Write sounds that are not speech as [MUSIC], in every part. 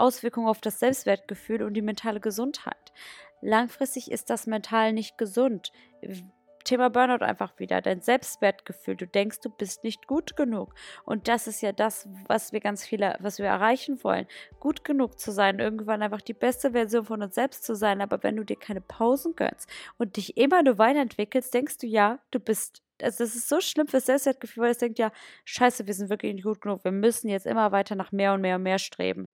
Auswirkungen auf das Selbstwertgefühl und die mentale Gesundheit. Langfristig ist das mental nicht gesund. Thema Burnout einfach wieder, dein Selbstwertgefühl. Du denkst, du bist nicht gut genug. Und das ist ja das, was wir ganz viele, was wir erreichen wollen. Gut genug zu sein, irgendwann einfach die beste Version von uns selbst zu sein. Aber wenn du dir keine Pausen gönnst und dich immer nur weiterentwickelst, denkst du ja, du bist also das ist so schlimm fürs Selbstwertgefühl, weil es denkt ja, scheiße, wir sind wirklich nicht gut genug. Wir müssen jetzt immer weiter nach mehr und mehr und mehr streben.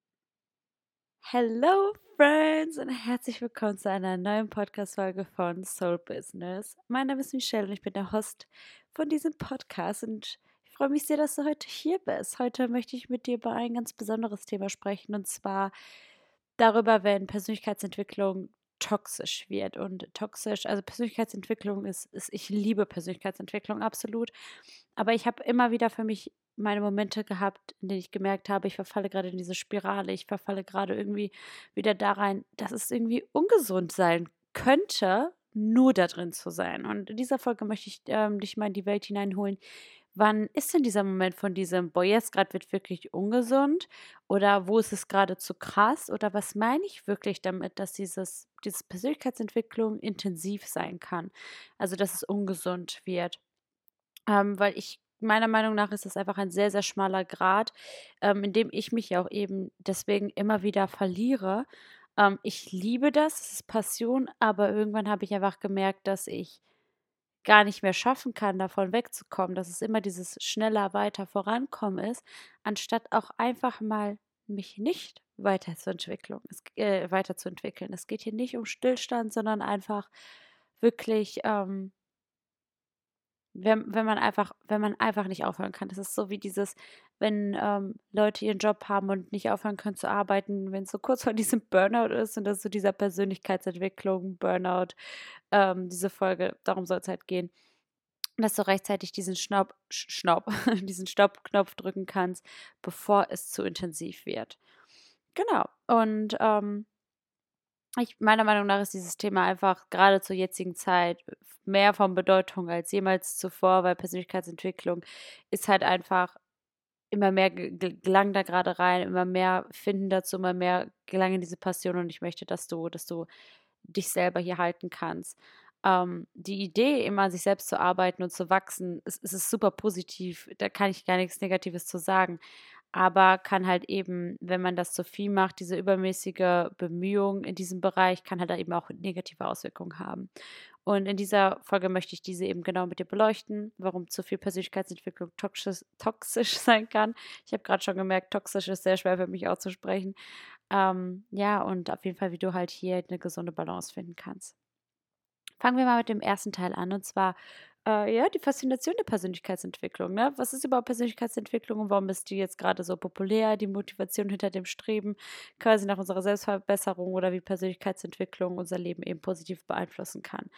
Hello, Friends, und herzlich willkommen zu einer neuen Podcast-Folge von Soul Business. Mein Name ist Michelle und ich bin der Host von diesem Podcast und ich freue mich sehr, dass du heute hier bist. Heute möchte ich mit dir über ein ganz besonderes Thema sprechen und zwar darüber, wenn Persönlichkeitsentwicklung toxisch wird. Und toxisch, also Persönlichkeitsentwicklung ist, ist ich liebe Persönlichkeitsentwicklung absolut. Aber ich habe immer wieder für mich meine Momente gehabt, in denen ich gemerkt habe, ich verfalle gerade in diese Spirale, ich verfalle gerade irgendwie wieder da rein, dass es irgendwie ungesund sein könnte, nur da drin zu sein. Und in dieser Folge möchte ich ähm, dich mal in die Welt hineinholen, Wann ist denn dieser Moment von diesem, boah, jetzt gerade wird wirklich ungesund? Oder wo ist es gerade zu krass? Oder was meine ich wirklich damit, dass dieses, diese Persönlichkeitsentwicklung intensiv sein kann? Also, dass es ungesund wird. Ähm, weil ich meiner Meinung nach ist das einfach ein sehr, sehr schmaler Grad, ähm, in dem ich mich ja auch eben deswegen immer wieder verliere. Ähm, ich liebe das, es ist Passion, aber irgendwann habe ich einfach gemerkt, dass ich gar nicht mehr schaffen kann, davon wegzukommen, dass es immer dieses schneller weiter vorankommen ist, anstatt auch einfach mal mich nicht weiterzuentwickeln. Es, äh, weiterzuentwickeln. Es geht hier nicht um Stillstand, sondern einfach wirklich ähm, wenn, wenn man einfach, wenn man einfach nicht aufhören kann. Das ist so wie dieses, wenn ähm, Leute ihren Job haben und nicht aufhören können zu arbeiten, wenn es so kurz vor diesem Burnout ist und das so dieser Persönlichkeitsentwicklung, Burnout, ähm, diese Folge, darum soll es halt gehen, dass du rechtzeitig diesen Schnaub, Schnaub, [LAUGHS] diesen Stoppknopf drücken kannst, bevor es zu intensiv wird. Genau. Und ähm, ich, meiner Meinung nach ist dieses Thema einfach gerade zur jetzigen Zeit mehr von Bedeutung als jemals zuvor, weil Persönlichkeitsentwicklung ist halt einfach immer mehr gelang da gerade rein, immer mehr finden dazu, immer mehr gelang in diese Passion und ich möchte, dass du, dass du dich selber hier halten kannst. Ähm, die Idee, immer an sich selbst zu arbeiten und zu wachsen, ist, ist super positiv. Da kann ich gar nichts Negatives zu sagen aber kann halt eben, wenn man das zu viel macht, diese übermäßige Bemühung in diesem Bereich kann halt eben auch negative Auswirkungen haben. Und in dieser Folge möchte ich diese eben genau mit dir beleuchten, warum zu viel Persönlichkeitsentwicklung toxisch, toxisch [LAUGHS] sein kann. Ich habe gerade schon gemerkt, toxisch ist sehr schwer für mich auszusprechen. Ähm, ja, und auf jeden Fall, wie du halt hier eine gesunde Balance finden kannst. Fangen wir mal mit dem ersten Teil an, und zwar äh, ja, die Faszination der Persönlichkeitsentwicklung. Ne? Was ist überhaupt Persönlichkeitsentwicklung und warum ist die jetzt gerade so populär? Die Motivation hinter dem Streben quasi nach unserer Selbstverbesserung oder wie Persönlichkeitsentwicklung unser Leben eben positiv beeinflussen kann.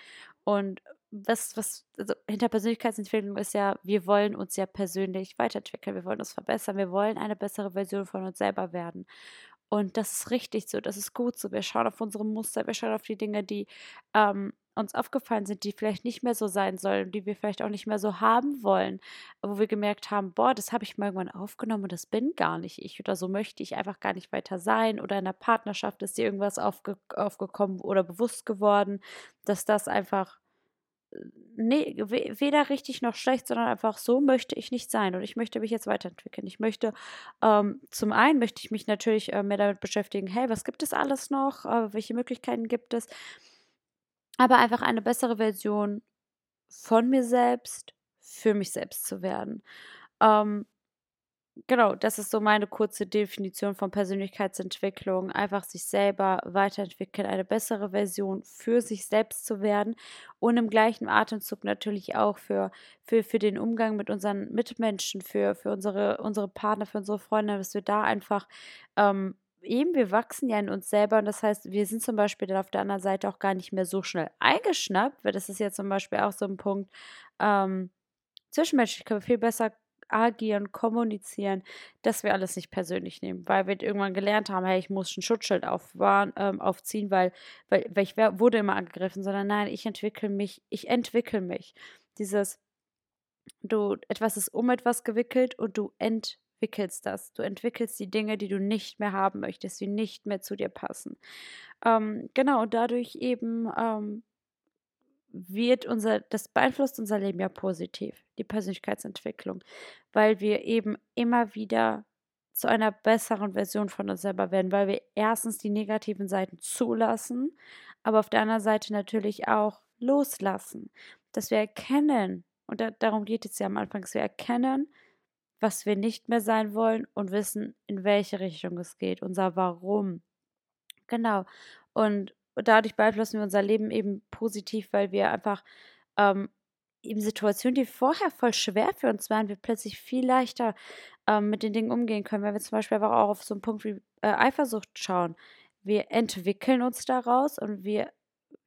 Und was, was, also hinter Persönlichkeitsentwicklung ist ja, wir wollen uns ja persönlich weiterentwickeln, wir wollen uns verbessern, wir wollen eine bessere Version von uns selber werden. Und das ist richtig so, das ist gut so. Wir schauen auf unsere Muster, wir schauen auf die Dinge, die ähm, uns aufgefallen sind, die vielleicht nicht mehr so sein sollen, die wir vielleicht auch nicht mehr so haben wollen, wo wir gemerkt haben, boah, das habe ich mal irgendwann aufgenommen und das bin gar nicht ich oder so möchte ich einfach gar nicht weiter sein oder in der Partnerschaft ist dir irgendwas aufge aufgekommen oder bewusst geworden, dass das einfach nee, weder richtig noch schlecht, sondern einfach so möchte ich nicht sein und ich möchte mich jetzt weiterentwickeln. Ich möchte, ähm, zum einen möchte ich mich natürlich äh, mehr damit beschäftigen, hey, was gibt es alles noch? Äh, welche Möglichkeiten gibt es? aber einfach eine bessere Version von mir selbst, für mich selbst zu werden. Ähm, genau, das ist so meine kurze Definition von Persönlichkeitsentwicklung. Einfach sich selber weiterentwickeln, eine bessere Version für sich selbst zu werden und im gleichen Atemzug natürlich auch für, für, für den Umgang mit unseren Mitmenschen, für, für unsere, unsere Partner, für unsere Freunde, dass wir da einfach ähm, eben, wir wachsen ja in uns selber und das heißt, wir sind zum Beispiel dann auf der anderen Seite auch gar nicht mehr so schnell eingeschnappt, weil das ist ja zum Beispiel auch so ein Punkt, ähm, zwischenmenschlich können wir viel besser agieren, kommunizieren, dass wir alles nicht persönlich nehmen, weil wir irgendwann gelernt haben, hey, ich muss ein Schutzschild aufwahren, ähm, aufziehen, weil, weil, weil ich wär, wurde immer angegriffen, sondern nein, ich entwickle mich, ich entwickle mich. Dieses, du, etwas ist um etwas gewickelt und du entwickelst das. Du entwickelst die Dinge, die du nicht mehr haben möchtest, die nicht mehr zu dir passen. Ähm, genau, und dadurch eben ähm, wird unser, das beeinflusst unser Leben ja positiv, die Persönlichkeitsentwicklung, weil wir eben immer wieder zu einer besseren Version von uns selber werden, weil wir erstens die negativen Seiten zulassen, aber auf der anderen Seite natürlich auch loslassen, dass wir erkennen, und da, darum geht es ja am Anfang, dass wir erkennen, was wir nicht mehr sein wollen und wissen, in welche Richtung es geht, unser Warum. Genau. Und dadurch beeinflussen wir unser Leben eben positiv, weil wir einfach ähm, in Situationen, die vorher voll schwer für uns waren, wir plötzlich viel leichter ähm, mit den Dingen umgehen können. Wenn wir zum Beispiel aber auch auf so einen Punkt wie äh, Eifersucht schauen. Wir entwickeln uns daraus und wir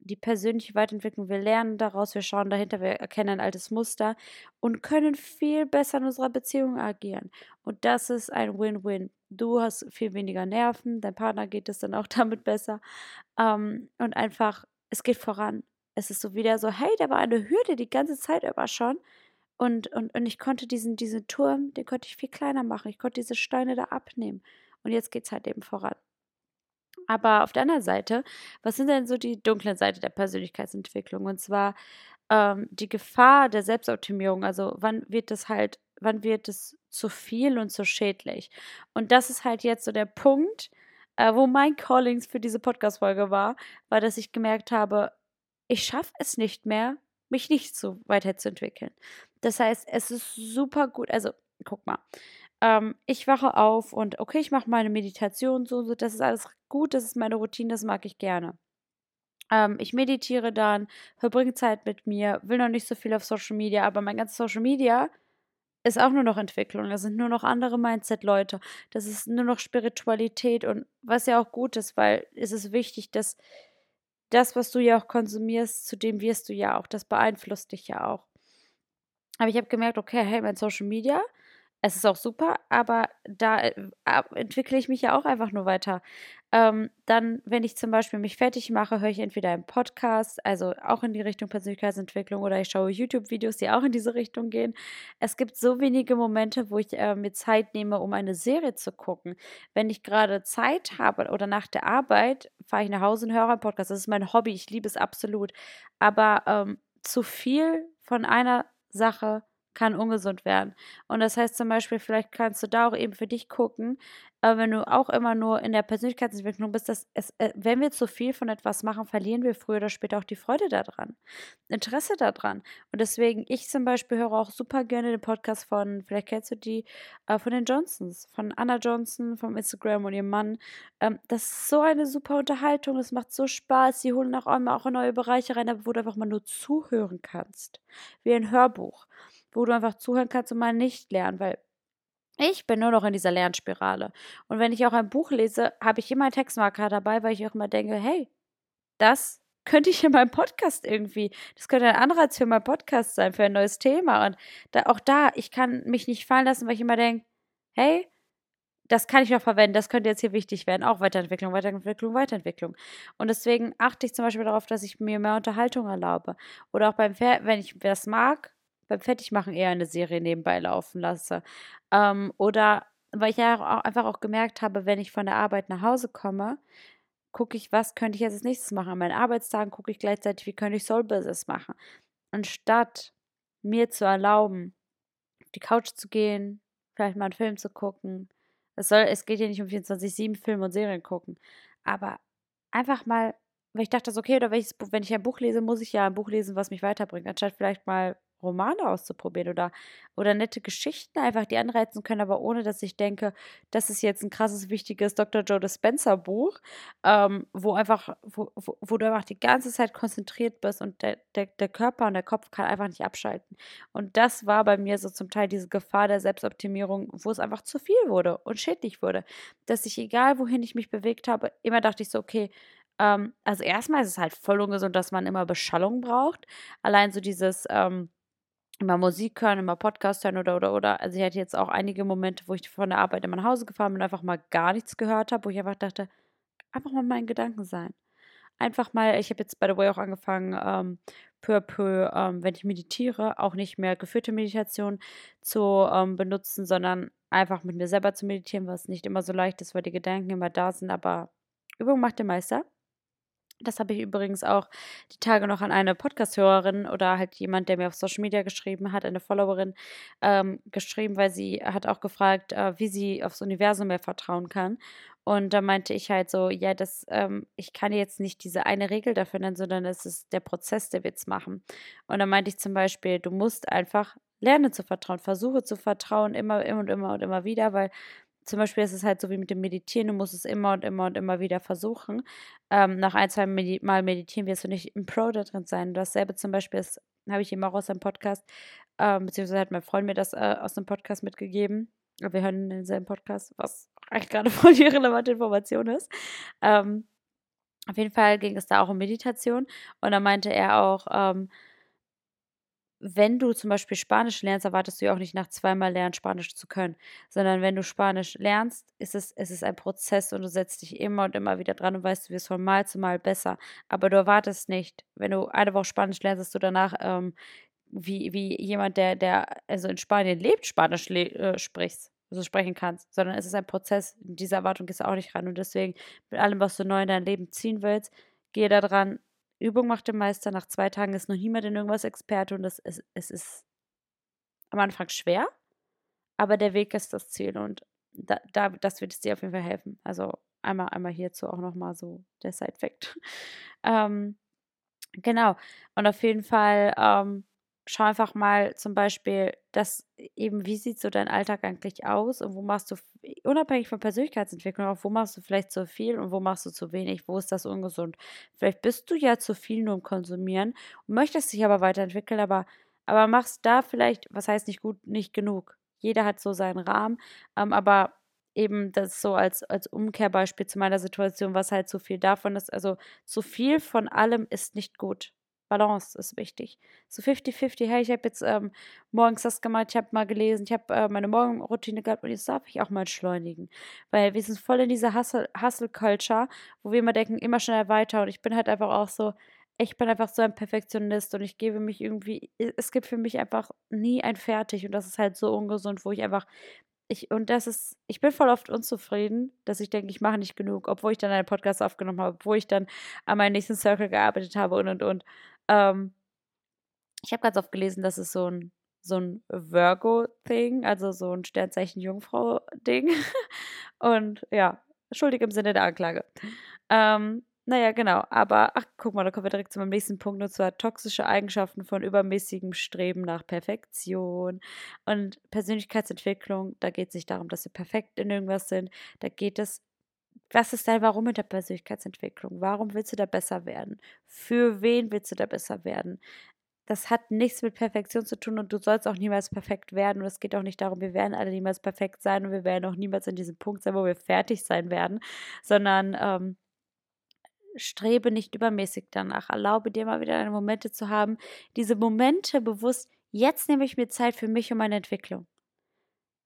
die persönliche Weiterentwicklung, wir lernen daraus, wir schauen dahinter, wir erkennen ein altes Muster und können viel besser in unserer Beziehung agieren. Und das ist ein Win-Win. Du hast viel weniger Nerven, dein Partner geht es dann auch [LAUGHS] damit besser. Ähm, und einfach, es geht voran. Es ist so wieder so, hey, da war eine Hürde die ganze Zeit über schon. Und, und, und ich konnte diesen, diesen Turm, den konnte ich viel kleiner machen. Ich konnte diese Steine da abnehmen. Und jetzt geht es halt eben voran. Aber auf der anderen Seite, was sind denn so die dunklen Seiten der Persönlichkeitsentwicklung? Und zwar ähm, die Gefahr der Selbstoptimierung. Also wann wird das halt, wann wird es zu viel und zu schädlich? Und das ist halt jetzt so der Punkt, äh, wo mein Callings für diese Podcast-Folge war, war, dass ich gemerkt habe, ich schaffe es nicht mehr, mich nicht so weiterzuentwickeln. Das heißt, es ist super gut. Also, guck mal ähm, ich wache auf und okay, ich mache meine Meditation so, so, das ist alles gut, das ist meine Routine, das mag ich gerne. Ähm, ich meditiere dann, verbringe Zeit mit mir, will noch nicht so viel auf Social Media, aber mein ganzes Social Media ist auch nur noch Entwicklung. Das sind nur noch andere Mindset-Leute. Das ist nur noch Spiritualität und was ja auch gut ist, weil es ist wichtig, dass das, was du ja auch konsumierst, zu dem wirst du ja auch. Das beeinflusst dich ja auch. Aber ich habe gemerkt, okay, hey, mein Social Media es ist auch super, aber da äh, entwickle ich mich ja auch einfach nur weiter. Ähm, dann, wenn ich zum Beispiel mich fertig mache, höre ich entweder einen Podcast, also auch in die Richtung Persönlichkeitsentwicklung, oder ich schaue YouTube-Videos, die auch in diese Richtung gehen. Es gibt so wenige Momente, wo ich äh, mir Zeit nehme, um eine Serie zu gucken. Wenn ich gerade Zeit habe oder nach der Arbeit, fahre ich nach Hause und höre einen Podcast. Das ist mein Hobby, ich liebe es absolut. Aber ähm, zu viel von einer Sache kann ungesund werden. Und das heißt zum Beispiel, vielleicht kannst du da auch eben für dich gucken, aber wenn du auch immer nur in der Persönlichkeitsentwicklung bist, dass es, äh, wenn wir zu viel von etwas machen, verlieren wir früher oder später auch die Freude daran, Interesse daran. Und deswegen, ich zum Beispiel höre auch super gerne den Podcast von, vielleicht kennst du die, äh, von den Johnsons, von Anna Johnson, vom Instagram und ihrem Mann. Ähm, das ist so eine super Unterhaltung, es macht so Spaß. Sie holen auch immer auch in neue Bereiche rein, wo du einfach mal nur zuhören kannst, wie ein Hörbuch wo du einfach zuhören kannst und mal nicht lernen, weil ich bin nur noch in dieser Lernspirale. Und wenn ich auch ein Buch lese, habe ich immer einen Textmarker dabei, weil ich auch immer denke, hey, das könnte ich in meinem Podcast irgendwie, das könnte ein Anreiz für meinen Podcast sein, für ein neues Thema. Und da, auch da, ich kann mich nicht fallen lassen, weil ich immer denke, hey, das kann ich noch verwenden, das könnte jetzt hier wichtig werden. Auch Weiterentwicklung, Weiterentwicklung, Weiterentwicklung. Und deswegen achte ich zum Beispiel darauf, dass ich mir mehr Unterhaltung erlaube. Oder auch beim Pferd, wenn ich das mag, beim Fertigmachen eher eine Serie nebenbei laufen lasse. Ähm, oder weil ich ja auch einfach auch gemerkt habe, wenn ich von der Arbeit nach Hause komme, gucke ich, was könnte ich jetzt als nächstes machen. An meinen Arbeitstagen gucke ich gleichzeitig, wie könnte ich Soul Business machen. Anstatt mir zu erlauben, auf die Couch zu gehen, vielleicht mal einen Film zu gucken. Es, soll, es geht ja nicht um 24-7 Filme und Serien gucken. Aber einfach mal, weil ich dachte, okay, oder welches, wenn ich ein Buch lese, muss ich ja ein Buch lesen, was mich weiterbringt, anstatt vielleicht mal Romane auszuprobieren oder, oder nette Geschichten einfach, die anreizen können, aber ohne, dass ich denke, das ist jetzt ein krasses, wichtiges Dr. Joe Dispenza Buch, ähm, wo einfach, wo, wo, wo, du einfach die ganze Zeit konzentriert bist und der, der, der Körper und der Kopf kann einfach nicht abschalten. Und das war bei mir so zum Teil diese Gefahr der Selbstoptimierung, wo es einfach zu viel wurde und schädlich wurde. Dass ich, egal wohin ich mich bewegt habe, immer dachte ich so, okay, ähm, also erstmal ist es halt voll ungesund, dass man immer Beschallung braucht. Allein so dieses, ähm, immer Musik hören, immer Podcast hören oder, oder, oder. Also ich hatte jetzt auch einige Momente, wo ich von der Arbeit immer nach Hause gefahren bin und einfach mal gar nichts gehört habe, wo ich einfach dachte, einfach mal meinen Gedanken sein. einfach mal, ich habe jetzt by the way auch angefangen, ähm, peu à peu, ähm, wenn ich meditiere, auch nicht mehr geführte Meditation zu ähm, benutzen, sondern einfach mit mir selber zu meditieren, was nicht immer so leicht ist, weil die Gedanken immer da sind, aber Übung macht der Meister. Das habe ich übrigens auch die Tage noch an eine Podcast-Hörerin oder halt jemand, der mir auf Social Media geschrieben hat, eine Followerin, ähm, geschrieben, weil sie hat auch gefragt, äh, wie sie aufs Universum mehr vertrauen kann. Und da meinte ich halt so, ja, das, ähm, ich kann jetzt nicht diese eine Regel dafür nennen, sondern es ist der Prozess, der wird's machen. Und da meinte ich zum Beispiel, du musst einfach lernen zu vertrauen, versuche zu vertrauen, immer, immer und immer und immer wieder, weil zum Beispiel ist es halt so wie mit dem Meditieren, du musst es immer und immer und immer wieder versuchen. Ähm, nach ein, zwei Medi Mal meditieren wirst du nicht im Pro da drin sein. Dasselbe zum Beispiel habe ich ihm auch aus einem Podcast, ähm, beziehungsweise hat mein Freund mir das äh, aus dem Podcast mitgegeben. Wir hören denselben Podcast, was eigentlich gerade [LAUGHS] voll die relevante Information ist. Ähm, auf jeden Fall ging es da auch um Meditation und da meinte er auch, ähm, wenn du zum Beispiel Spanisch lernst, erwartest du ja auch nicht nach zweimal lernen, Spanisch zu können, sondern wenn du Spanisch lernst, ist es, es ist ein Prozess und du setzt dich immer und immer wieder dran und weißt, du wirst von Mal zu Mal besser. Aber du erwartest nicht, wenn du eine Woche Spanisch lernst, dass du danach ähm, wie, wie jemand, der, der also in Spanien lebt, Spanisch le äh, sprichst, also sprechen kannst, sondern es ist ein Prozess. In diese Erwartung gehst du auch nicht ran. Und deswegen, mit allem, was du neu in dein Leben ziehen willst, geh da dran, Übung macht den Meister. Nach zwei Tagen ist noch niemand in irgendwas Experte und das ist, es ist am Anfang schwer, aber der Weg ist das Ziel und da, da, das wird es dir auf jeden Fall helfen. Also einmal, einmal hierzu auch nochmal so der Side-Fact. [LAUGHS] ähm, genau. Und auf jeden Fall ähm, schau einfach mal zum Beispiel, dass eben, wie sieht so dein Alltag eigentlich aus und wo machst du, unabhängig von Persönlichkeitsentwicklung, auch wo machst du vielleicht zu viel und wo machst du zu wenig, wo ist das ungesund. Vielleicht bist du ja zu viel nur im Konsumieren und möchtest dich aber weiterentwickeln, aber, aber machst da vielleicht, was heißt nicht gut, nicht genug. Jeder hat so seinen Rahmen, ähm, aber eben das so als, als Umkehrbeispiel zu meiner Situation, was halt zu viel davon ist. Also zu viel von allem ist nicht gut. Balance ist wichtig. So 50-50, hey, ich habe jetzt ähm, morgens das gemacht, ich habe mal gelesen, ich habe äh, meine Morgenroutine gehabt und jetzt darf ich auch mal entschleunigen. Weil wir sind voll in dieser Hustle-Culture, wo wir immer denken, immer schneller weiter und ich bin halt einfach auch so, ich bin einfach so ein Perfektionist und ich gebe mich irgendwie, es gibt für mich einfach nie ein Fertig und das ist halt so ungesund, wo ich einfach ich, und das ist, ich bin voll oft unzufrieden, dass ich denke, ich mache nicht genug, obwohl ich dann einen Podcast aufgenommen habe, obwohl ich dann an meinem nächsten Circle gearbeitet habe und und und. Ähm, ich habe ganz oft gelesen, dass es so ein, so ein Virgo-Thing, also so ein Sternzeichen Jungfrau-Ding. [LAUGHS] Und ja, schuldig im Sinne der Anklage. Ähm, naja, genau. Aber, ach, guck mal, da kommen wir direkt zu meinem nächsten Punkt, und zwar toxische Eigenschaften von übermäßigem Streben nach Perfektion. Und Persönlichkeitsentwicklung, da geht es nicht darum, dass wir perfekt in irgendwas sind. Da geht es was ist dein Warum in der Persönlichkeitsentwicklung? Warum willst du da besser werden? Für wen willst du da besser werden? Das hat nichts mit Perfektion zu tun und du sollst auch niemals perfekt werden. Und es geht auch nicht darum, wir werden alle niemals perfekt sein und wir werden auch niemals in diesem Punkt sein, wo wir fertig sein werden, sondern ähm, strebe nicht übermäßig danach. Erlaube dir mal wieder deine Momente zu haben. Diese Momente bewusst, jetzt nehme ich mir Zeit für mich und meine Entwicklung.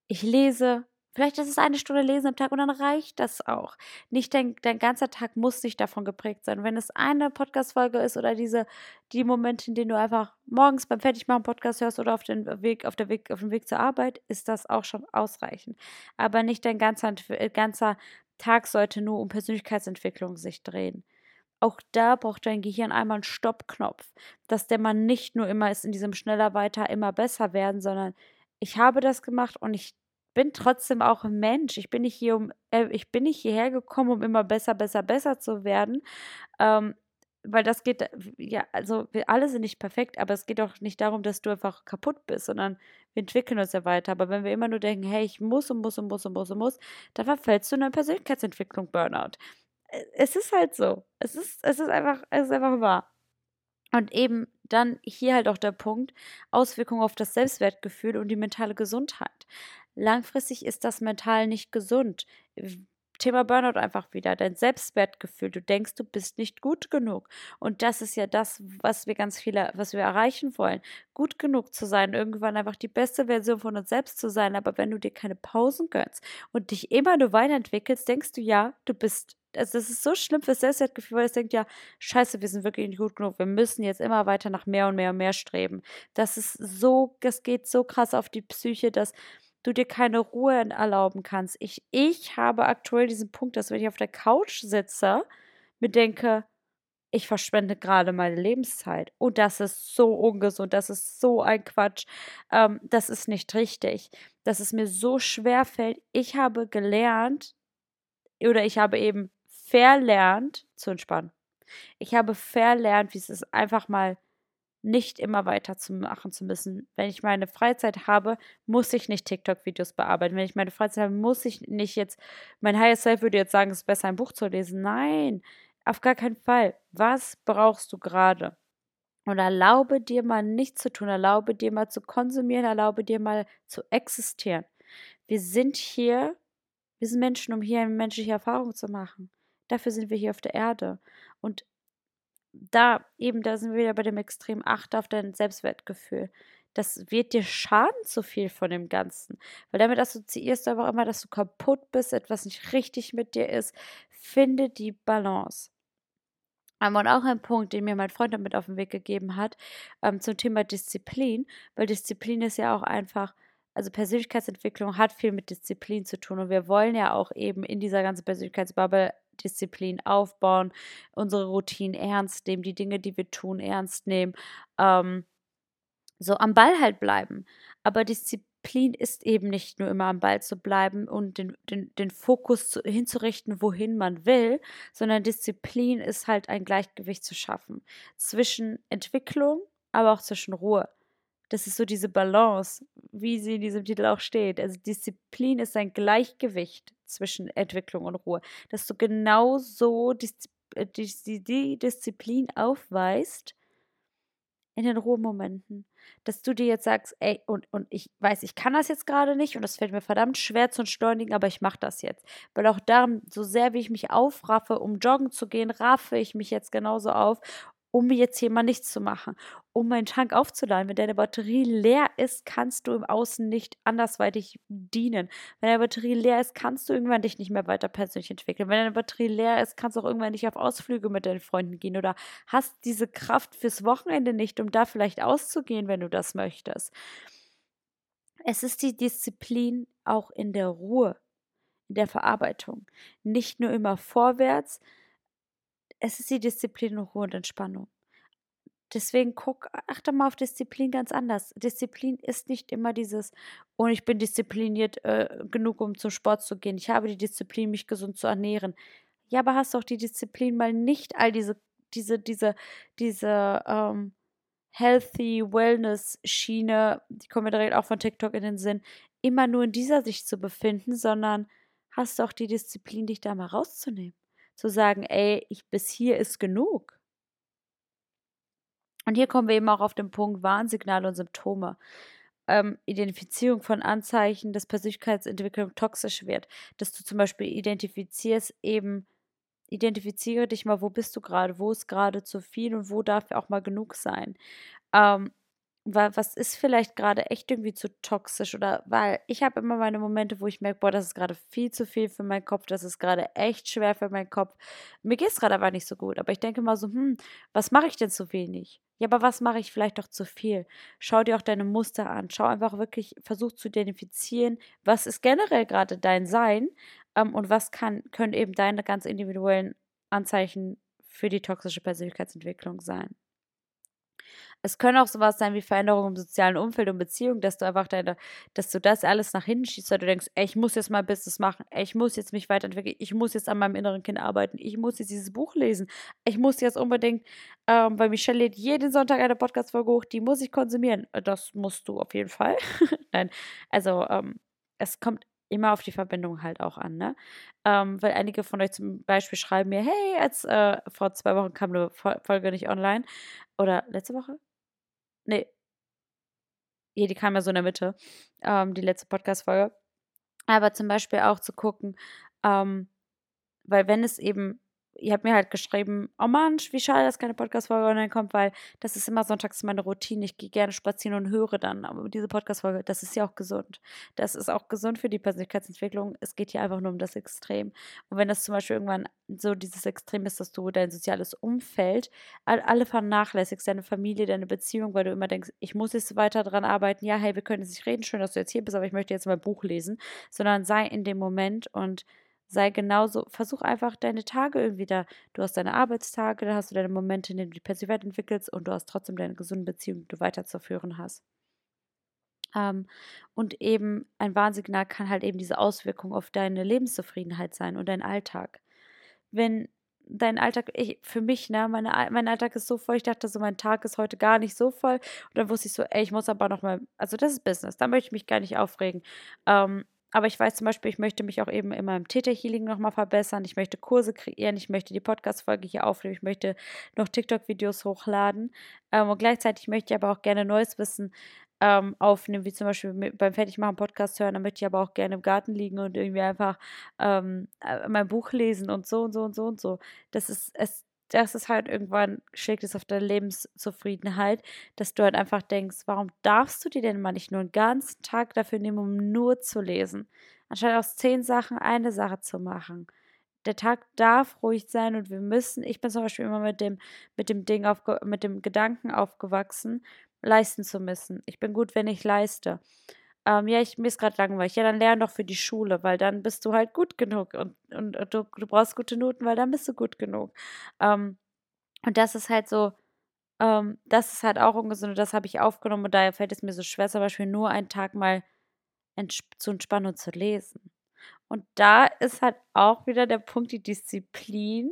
Ich lese, Vielleicht ist es eine Stunde Lesen am Tag und dann reicht das auch. Nicht dein, dein ganzer Tag muss nicht davon geprägt sein. Wenn es eine Podcast-Folge ist oder diese, die Momente, in denen du einfach morgens beim Fertigmachen Podcast hörst oder auf den Weg, auf der Weg, auf dem Weg zur Arbeit, ist das auch schon ausreichend. Aber nicht dein ganzer, äh, ganzer Tag sollte nur um Persönlichkeitsentwicklung sich drehen. Auch da braucht dein Gehirn einmal einen Stoppknopf, dass der man nicht nur immer ist in diesem schneller weiter, immer besser werden, sondern ich habe das gemacht und ich bin trotzdem auch ein Mensch. Ich bin nicht hier um, äh, ich bin nicht hierher gekommen, um immer besser, besser, besser zu werden. Ähm, weil das geht, ja, also wir alle sind nicht perfekt, aber es geht auch nicht darum, dass du einfach kaputt bist, sondern wir entwickeln uns ja weiter. Aber wenn wir immer nur denken, hey, ich muss und muss und muss und muss und muss, dann verfällst du in eine Persönlichkeitsentwicklung Burnout. Äh, es ist halt so. Es ist, es ist einfach, es ist einfach wahr. Und eben dann hier halt auch der Punkt, Auswirkungen auf das Selbstwertgefühl und die mentale Gesundheit langfristig ist das mental nicht gesund. Thema Burnout einfach wieder, dein Selbstwertgefühl. Du denkst, du bist nicht gut genug. Und das ist ja das, was wir ganz viele, was wir erreichen wollen. Gut genug zu sein, irgendwann einfach die beste Version von uns selbst zu sein. Aber wenn du dir keine Pausen gönnst und dich immer nur weiterentwickelst, denkst du ja, du bist also das ist so schlimm fürs Selbstwertgefühl, weil es denkt ja, scheiße, wir sind wirklich nicht gut genug. Wir müssen jetzt immer weiter nach mehr und mehr und mehr streben. Das ist so, das geht so krass auf die Psyche, dass du dir keine Ruhe erlauben kannst. Ich, ich habe aktuell diesen Punkt, dass wenn ich auf der Couch sitze, mir denke, ich verschwende gerade meine Lebenszeit. Und das ist so ungesund, das ist so ein Quatsch. Ähm, das ist nicht richtig. Dass es mir so schwer fällt. Ich habe gelernt, oder ich habe eben verlernt zu entspannen. Ich habe verlernt, wie es ist, einfach mal nicht immer weiter zu machen zu müssen. Wenn ich meine Freizeit habe, muss ich nicht TikTok-Videos bearbeiten. Wenn ich meine Freizeit habe, muss ich nicht jetzt, mein Higher Self würde jetzt sagen, es ist besser, ein Buch zu lesen. Nein, auf gar keinen Fall. Was brauchst du gerade? Und erlaube dir mal nichts zu tun, erlaube dir mal zu konsumieren, erlaube dir mal zu existieren. Wir sind hier, wir sind Menschen, um hier eine menschliche Erfahrung zu machen. Dafür sind wir hier auf der Erde. Und da eben, da sind wir wieder bei dem Extrem, achte auf dein Selbstwertgefühl. Das wird dir schaden zu viel von dem Ganzen. Weil damit assoziierst du aber immer, dass du kaputt bist, etwas nicht richtig mit dir ist. Finde die Balance. und auch ein Punkt, den mir mein Freund damit auf den Weg gegeben hat, ähm, zum Thema Disziplin, weil Disziplin ist ja auch einfach, also Persönlichkeitsentwicklung hat viel mit Disziplin zu tun und wir wollen ja auch eben in dieser ganzen Persönlichkeitsbubble Disziplin aufbauen, unsere Routinen ernst nehmen, die Dinge, die wir tun, ernst nehmen, ähm, so am Ball halt bleiben. Aber Disziplin ist eben nicht nur immer am Ball zu bleiben und den, den, den Fokus zu, hinzurichten, wohin man will, sondern Disziplin ist halt ein Gleichgewicht zu schaffen zwischen Entwicklung, aber auch zwischen Ruhe. Das ist so diese Balance, wie sie in diesem Titel auch steht. Also Disziplin ist ein Gleichgewicht zwischen Entwicklung und Ruhe, dass du genau so die, äh, die, Disziplin aufweist in den Ruhemomenten. Dass du dir jetzt sagst, ey, und, und ich weiß, ich kann das jetzt gerade nicht und es fällt mir verdammt schwer zu entschleunigen, aber ich mache das jetzt. Weil auch darum, so sehr wie ich mich aufraffe, um joggen zu gehen, raffe ich mich jetzt genauso auf, um jetzt hier mal nichts zu machen, um meinen Tank aufzuladen. Wenn deine Batterie leer ist, kannst du im Außen nicht andersweitig dienen. Wenn deine Batterie leer ist, kannst du irgendwann dich nicht mehr weiter persönlich entwickeln. Wenn deine Batterie leer ist, kannst du auch irgendwann nicht auf Ausflüge mit deinen Freunden gehen oder hast diese Kraft fürs Wochenende nicht, um da vielleicht auszugehen, wenn du das möchtest. Es ist die Disziplin auch in der Ruhe, in der Verarbeitung. Nicht nur immer vorwärts, es ist die Disziplin, Ruhe und Entspannung. Deswegen guck, achte mal auf Disziplin ganz anders. Disziplin ist nicht immer dieses, und ich bin diszipliniert äh, genug, um zum Sport zu gehen. Ich habe die Disziplin, mich gesund zu ernähren. Ja, aber hast auch die Disziplin, mal nicht all diese, diese, diese, diese ähm, Healthy Wellness Schiene, die kommt mir direkt auch von TikTok in den Sinn, immer nur in dieser Sicht zu befinden, sondern hast auch die Disziplin, dich da mal rauszunehmen zu sagen, ey, ich bis hier ist genug. Und hier kommen wir eben auch auf den Punkt Warnsignale und Symptome. Ähm, Identifizierung von Anzeichen, dass Persönlichkeitsentwicklung toxisch wird. Dass du zum Beispiel identifizierst eben, identifiziere dich mal, wo bist du gerade, wo ist gerade zu viel und wo darf auch mal genug sein. Ähm, was ist vielleicht gerade echt irgendwie zu toxisch oder weil ich habe immer meine Momente, wo ich merke, boah, das ist gerade viel zu viel für meinen Kopf, das ist gerade echt schwer für meinen Kopf. Mir geht es gerade aber nicht so gut, aber ich denke mal so, hm, was mache ich denn zu wenig? Ja, aber was mache ich vielleicht doch zu viel? Schau dir auch deine Muster an. Schau einfach wirklich, versuch zu identifizieren, was ist generell gerade dein Sein ähm, und was kann, können eben deine ganz individuellen Anzeichen für die toxische Persönlichkeitsentwicklung sein. Es können auch sowas sein wie Veränderungen im sozialen Umfeld und Beziehungen, dass du einfach deine, dass du das alles nach hinten schießt, weil du denkst, ey, ich muss jetzt mal Business machen, ey, ich muss jetzt mich weiterentwickeln, ich muss jetzt an meinem inneren Kind arbeiten, ich muss jetzt dieses Buch lesen, ich muss jetzt unbedingt, ähm, weil Michelle lädt jeden Sonntag eine Podcast-Folge hoch, die muss ich konsumieren. Das musst du auf jeden Fall. [LAUGHS] Nein, also ähm, es kommt immer auf die Verbindung halt auch an, ne? Ähm, weil einige von euch zum Beispiel schreiben mir, hey, als äh, vor zwei Wochen kam eine Folge nicht online. Oder letzte Woche? Nee. Ja, die kam ja so in der Mitte, ähm, die letzte Podcast-Folge. Aber zum Beispiel auch zu gucken, ähm, weil wenn es eben ihr habt mir halt geschrieben, oh Mann, wie schade, dass keine Podcast-Folge online kommt, weil das ist immer sonntags meine Routine. Ich gehe gerne spazieren und höre dann. Diese Podcast-Folge, das ist ja auch gesund. Das ist auch gesund für die Persönlichkeitsentwicklung. Es geht hier einfach nur um das Extrem. Und wenn das zum Beispiel irgendwann so dieses Extrem ist, dass du dein soziales Umfeld, alle vernachlässigst, deine Familie, deine Beziehung, weil du immer denkst, ich muss jetzt weiter dran arbeiten. Ja, hey, wir können jetzt nicht reden, schön, dass du jetzt hier bist, aber ich möchte jetzt mal Buch lesen. Sondern sei in dem Moment und sei genauso, versuch einfach deine Tage irgendwie da. Du hast deine Arbeitstage, da hast du deine Momente, in denen du die Persönlichkeit entwickelst und du hast trotzdem deine gesunde Beziehung, die du weiterzuführen hast. Ähm, und eben ein Warnsignal kann halt eben diese Auswirkung auf deine Lebenszufriedenheit sein und deinen Alltag. Wenn dein Alltag, ich, für mich, ne, meine, mein Alltag ist so voll, ich dachte so, mein Tag ist heute gar nicht so voll. Und dann wusste ich so, ey, ich muss aber noch mal, also das ist Business, da möchte ich mich gar nicht aufregen. Ähm, aber ich weiß zum Beispiel, ich möchte mich auch eben in meinem Theta-Healing nochmal verbessern. Ich möchte Kurse kreieren. Ich möchte die Podcast-Folge hier aufnehmen. Ich möchte noch TikTok-Videos hochladen. Ähm, und gleichzeitig möchte ich aber auch gerne neues Wissen ähm, aufnehmen, wie zum Beispiel beim Fertigmachen Podcast hören. Da möchte ich aber auch gerne im Garten liegen und irgendwie einfach ähm, äh, mein Buch lesen und so und so und so und so. Das ist, es, das ist halt irgendwann, schlägt es auf deine Lebenszufriedenheit, dass du halt einfach denkst, warum darfst du dir denn mal nicht nur einen ganzen Tag dafür nehmen, um nur zu lesen, anstatt aus zehn Sachen eine Sache zu machen. Der Tag darf ruhig sein und wir müssen, ich bin zum Beispiel immer mit dem, mit dem Ding auf, mit dem Gedanken aufgewachsen, leisten zu müssen. Ich bin gut, wenn ich leiste ähm, ja, ich, mir ist gerade langweilig. Ja, dann lern doch für die Schule, weil dann bist du halt gut genug und, und, und du, du, brauchst gute Noten, weil dann bist du gut genug. Ähm, und das ist halt so, ähm, das ist halt auch ungesund und das habe ich aufgenommen und daher fällt es mir so schwer, zum Beispiel nur einen Tag mal ents zu entspannen und zu lesen. Und da ist halt auch wieder der Punkt, die Disziplin,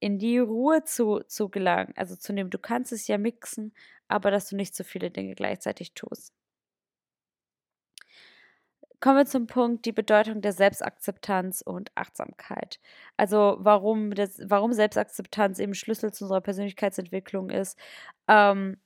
in die Ruhe zu, zu gelangen, also zu nehmen. Du kannst es ja mixen, aber dass du nicht so viele Dinge gleichzeitig tust. Kommen wir zum Punkt, die Bedeutung der Selbstakzeptanz und Achtsamkeit. Also warum, das, warum Selbstakzeptanz eben Schlüssel zu unserer Persönlichkeitsentwicklung ist. Ähm,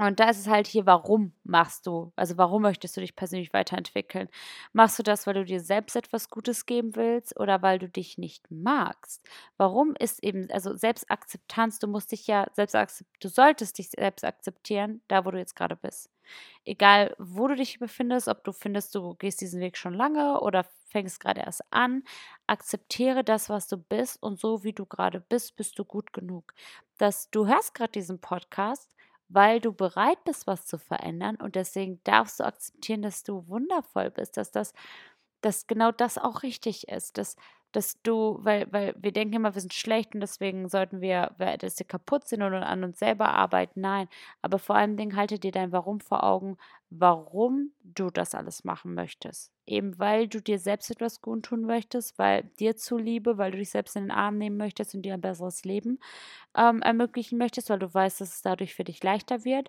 und da ist es halt hier, warum machst du? Also warum möchtest du dich persönlich weiterentwickeln? Machst du das, weil du dir selbst etwas Gutes geben willst oder weil du dich nicht magst? Warum ist eben, also Selbstakzeptanz, du musst dich ja selbst du solltest dich selbst akzeptieren, da wo du jetzt gerade bist. Egal, wo du dich befindest, ob du findest, du gehst diesen Weg schon lange oder fängst gerade erst an, akzeptiere das, was du bist und so wie du gerade bist, bist du gut genug. Dass du hörst gerade diesen Podcast, weil du bereit bist, was zu verändern und deswegen darfst du akzeptieren, dass du wundervoll bist, dass das, dass genau das auch richtig ist, dass dass du, weil, weil wir denken immer, wir sind schlecht und deswegen sollten wir, dass wir kaputt sind und an uns selber arbeiten. Nein, aber vor allen Dingen halte dir dein Warum vor Augen, warum du das alles machen möchtest. Eben weil du dir selbst etwas gut tun möchtest, weil dir zuliebe, weil du dich selbst in den Arm nehmen möchtest und dir ein besseres Leben ähm, ermöglichen möchtest, weil du weißt, dass es dadurch für dich leichter wird.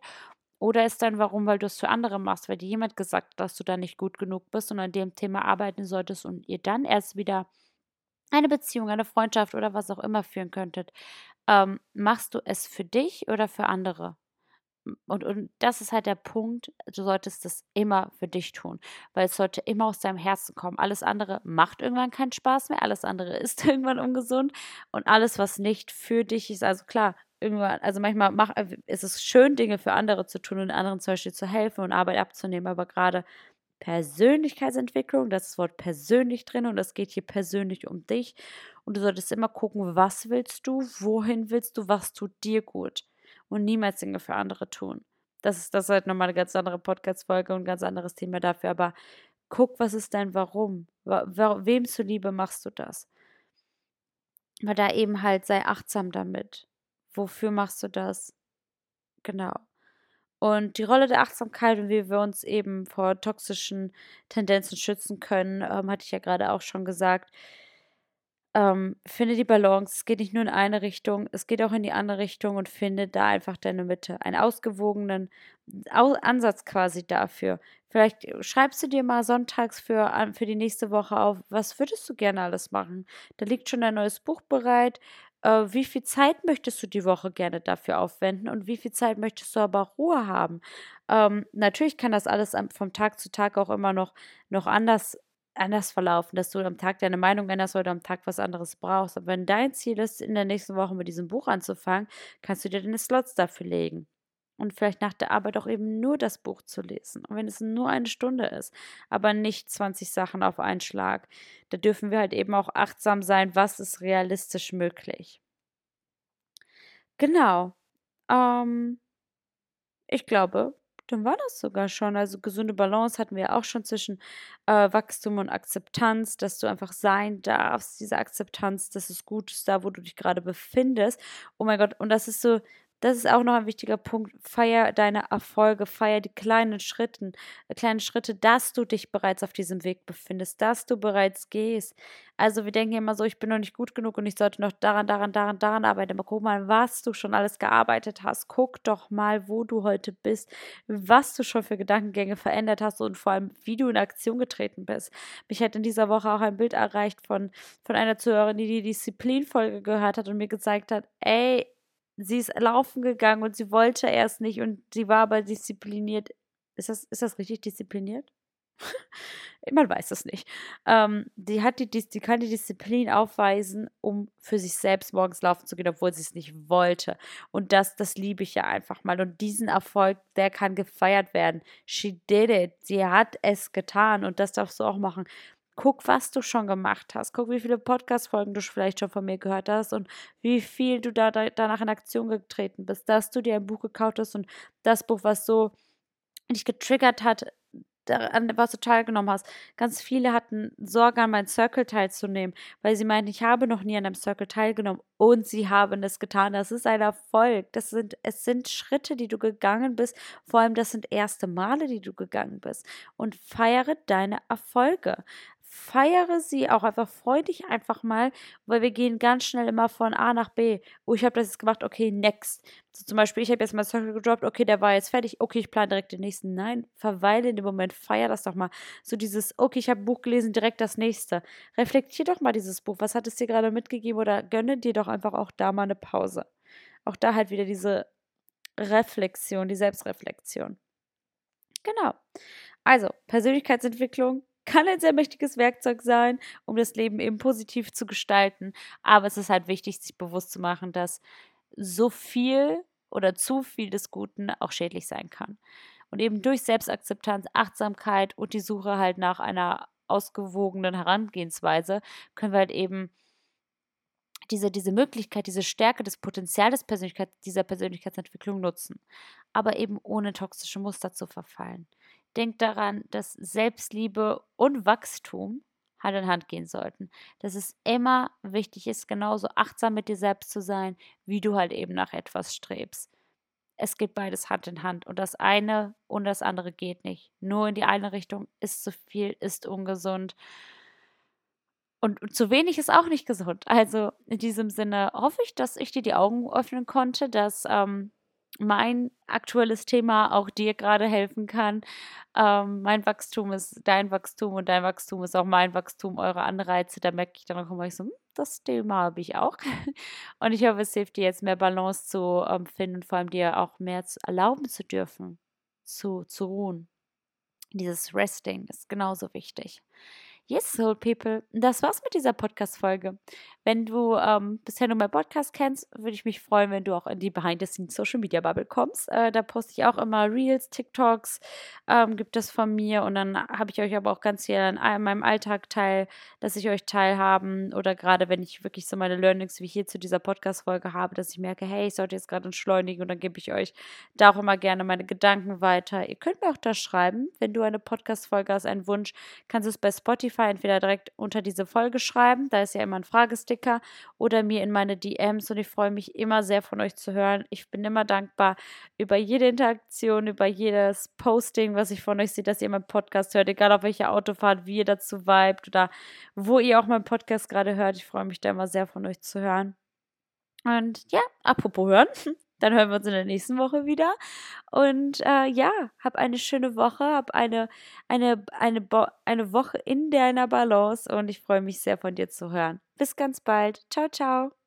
Oder ist dein Warum, weil du es für andere machst, weil dir jemand gesagt hat, dass du da nicht gut genug bist und an dem Thema arbeiten solltest und ihr dann erst wieder eine Beziehung, eine Freundschaft oder was auch immer führen könntet, ähm, machst du es für dich oder für andere? Und, und das ist halt der Punkt, du solltest es immer für dich tun, weil es sollte immer aus deinem Herzen kommen. Alles andere macht irgendwann keinen Spaß mehr, alles andere [LAUGHS] ist irgendwann ungesund und alles, was nicht für dich ist, also klar, irgendwann, also manchmal mach, äh, ist es schön, Dinge für andere zu tun und anderen zum Beispiel zu helfen und Arbeit abzunehmen, aber gerade Persönlichkeitsentwicklung, das Wort persönlich drin und es geht hier persönlich um dich. Und du solltest immer gucken, was willst du, wohin willst du, was tut dir gut und niemals Dinge für andere tun. Das ist, das ist halt nochmal eine ganz andere Podcast-Folge und ein ganz anderes Thema dafür. Aber guck, was ist dein Warum? Wem zuliebe machst du das? Weil da eben halt sei achtsam damit. Wofür machst du das? Genau. Und die Rolle der Achtsamkeit und wie wir uns eben vor toxischen Tendenzen schützen können, ähm, hatte ich ja gerade auch schon gesagt. Ähm, finde die Balance. Es geht nicht nur in eine Richtung, es geht auch in die andere Richtung und finde da einfach deine Mitte. Einen ausgewogenen Au Ansatz quasi dafür. Vielleicht schreibst du dir mal sonntags für, für die nächste Woche auf, was würdest du gerne alles machen? Da liegt schon ein neues Buch bereit äh, wie viel Zeit möchtest du die Woche gerne dafür aufwenden und wie viel Zeit möchtest du aber Ruhe haben. Ähm, natürlich kann das alles vom Tag zu Tag auch immer noch, noch anders anders verlaufen, dass du am Tag deine Meinung änderst oder am Tag was anderes brauchst. Aber wenn dein Ziel ist, in der nächsten Woche mit diesem Buch anzufangen, kannst du dir deine Slots dafür legen. Und vielleicht nach der Arbeit auch eben nur das Buch zu lesen. Und wenn es nur eine Stunde ist, aber nicht 20 Sachen auf einen Schlag, da dürfen wir halt eben auch achtsam sein, was ist realistisch möglich. Genau. Ähm, ich glaube, dann war das sogar schon. Also gesunde Balance hatten wir auch schon zwischen äh, Wachstum und Akzeptanz, dass du einfach sein darfst, diese Akzeptanz, dass es gut ist, da wo du dich gerade befindest. Oh mein Gott, und das ist so, das ist auch noch ein wichtiger Punkt. Feier deine Erfolge, feier die kleinen Schritte, äh, kleinen Schritte, dass du dich bereits auf diesem Weg befindest, dass du bereits gehst. Also wir denken immer so, ich bin noch nicht gut genug und ich sollte noch daran, daran, daran, daran arbeiten. Aber guck mal, was du schon alles gearbeitet hast. Guck doch mal, wo du heute bist, was du schon für Gedankengänge verändert hast und vor allem, wie du in Aktion getreten bist. Mich hat in dieser Woche auch ein Bild erreicht von, von einer Zuhörerin, die die Disziplinfolge gehört hat und mir gezeigt hat, ey, sie ist laufen gegangen und sie wollte erst nicht und sie war aber diszipliniert. Ist das, ist das richtig diszipliniert? [LAUGHS] Man weiß es nicht. Ähm, die, hat die, die kann die Disziplin aufweisen, um für sich selbst morgens laufen zu gehen, obwohl sie es nicht wollte. Und das, das liebe ich ja einfach mal. Und diesen Erfolg, der kann gefeiert werden. She did it. Sie hat es getan und das darfst du auch machen. Guck, was du schon gemacht hast. Guck, wie viele Podcast-Folgen du vielleicht schon von mir gehört hast und wie viel du da, da, danach in Aktion getreten bist, dass du dir ein Buch gekauft hast und das Buch, was so dich getriggert hat, an was du teilgenommen hast. Ganz viele hatten Sorge, an meinem Circle teilzunehmen, weil sie meinten, ich habe noch nie an einem Circle teilgenommen und sie haben es getan. Das ist ein Erfolg. Das sind, es sind Schritte, die du gegangen bist. Vor allem, das sind erste Male, die du gegangen bist. Und feiere deine Erfolge feiere sie auch einfach, freu dich einfach mal, weil wir gehen ganz schnell immer von A nach B. Oh, ich habe das jetzt gemacht, okay, next. So zum Beispiel, ich habe jetzt mal Circle gedroppt, okay, der war jetzt fertig, okay, ich plane direkt den nächsten. Nein, verweile in dem Moment, feier das doch mal. So dieses, okay, ich habe ein Buch gelesen, direkt das nächste. Reflektier doch mal dieses Buch, was hat es dir gerade mitgegeben oder gönne dir doch einfach auch da mal eine Pause. Auch da halt wieder diese Reflexion, die Selbstreflexion. Genau. Also, Persönlichkeitsentwicklung, kann ein sehr mächtiges Werkzeug sein, um das Leben eben positiv zu gestalten. Aber es ist halt wichtig, sich bewusst zu machen, dass so viel oder zu viel des Guten auch schädlich sein kann. Und eben durch Selbstakzeptanz, Achtsamkeit und die Suche halt nach einer ausgewogenen Herangehensweise können wir halt eben diese, diese Möglichkeit, diese Stärke, das Potenzial des Persönlichkeit, dieser Persönlichkeitsentwicklung nutzen. Aber eben ohne toxische Muster zu verfallen. Denk daran, dass Selbstliebe und Wachstum Hand in Hand gehen sollten. Dass es immer wichtig ist, genauso achtsam mit dir selbst zu sein, wie du halt eben nach etwas strebst. Es geht beides Hand in Hand und das eine und das andere geht nicht. Nur in die eine Richtung ist zu viel, ist ungesund. Und, und zu wenig ist auch nicht gesund. Also in diesem Sinne hoffe ich, dass ich dir die Augen öffnen konnte, dass ähm, mein aktuelles Thema auch dir gerade helfen kann. Ähm, mein Wachstum ist dein Wachstum und dein Wachstum ist auch mein Wachstum, eure Anreize. Da merke ich dann auch immer so, hm, das Thema habe ich auch. [LAUGHS] Und ich hoffe, es hilft dir jetzt mehr Balance zu ähm, finden und vor allem dir auch mehr zu erlauben zu dürfen, zu, zu ruhen. Dieses Resting ist genauso wichtig. Yes, Soul People, das war's mit dieser Podcast-Folge. Wenn du ähm, bisher nur mein Podcast kennst, würde ich mich freuen, wenn du auch in die Behind-the-Scenes Social Media Bubble kommst. Äh, da poste ich auch immer Reels, TikToks, ähm, gibt es von mir und dann habe ich euch aber auch ganz viel in meinem Alltag teil, dass ich euch teilhaben oder gerade wenn ich wirklich so meine Learnings wie hier zu dieser Podcast-Folge habe, dass ich merke, hey, ich sollte jetzt gerade entschleunigen und dann gebe ich euch da auch immer gerne meine Gedanken weiter. Ihr könnt mir auch da schreiben, wenn du eine Podcast-Folge hast, einen Wunsch, kannst du es bei Spotify entweder direkt unter diese Folge schreiben, da ist ja immer ein Fragesticker, oder mir in meine DMs und ich freue mich immer sehr von euch zu hören. Ich bin immer dankbar über jede Interaktion, über jedes Posting, was ich von euch sehe, dass ihr meinen Podcast hört, egal auf welcher Autofahrt, wie ihr dazu vibet oder wo ihr auch meinen Podcast gerade hört. Ich freue mich da immer sehr von euch zu hören. Und ja, apropos hören, [LAUGHS] Dann hören wir uns in der nächsten Woche wieder. Und äh, ja, hab eine schöne Woche, hab eine, eine, eine, eine Woche in deiner Balance und ich freue mich sehr von dir zu hören. Bis ganz bald. Ciao, ciao.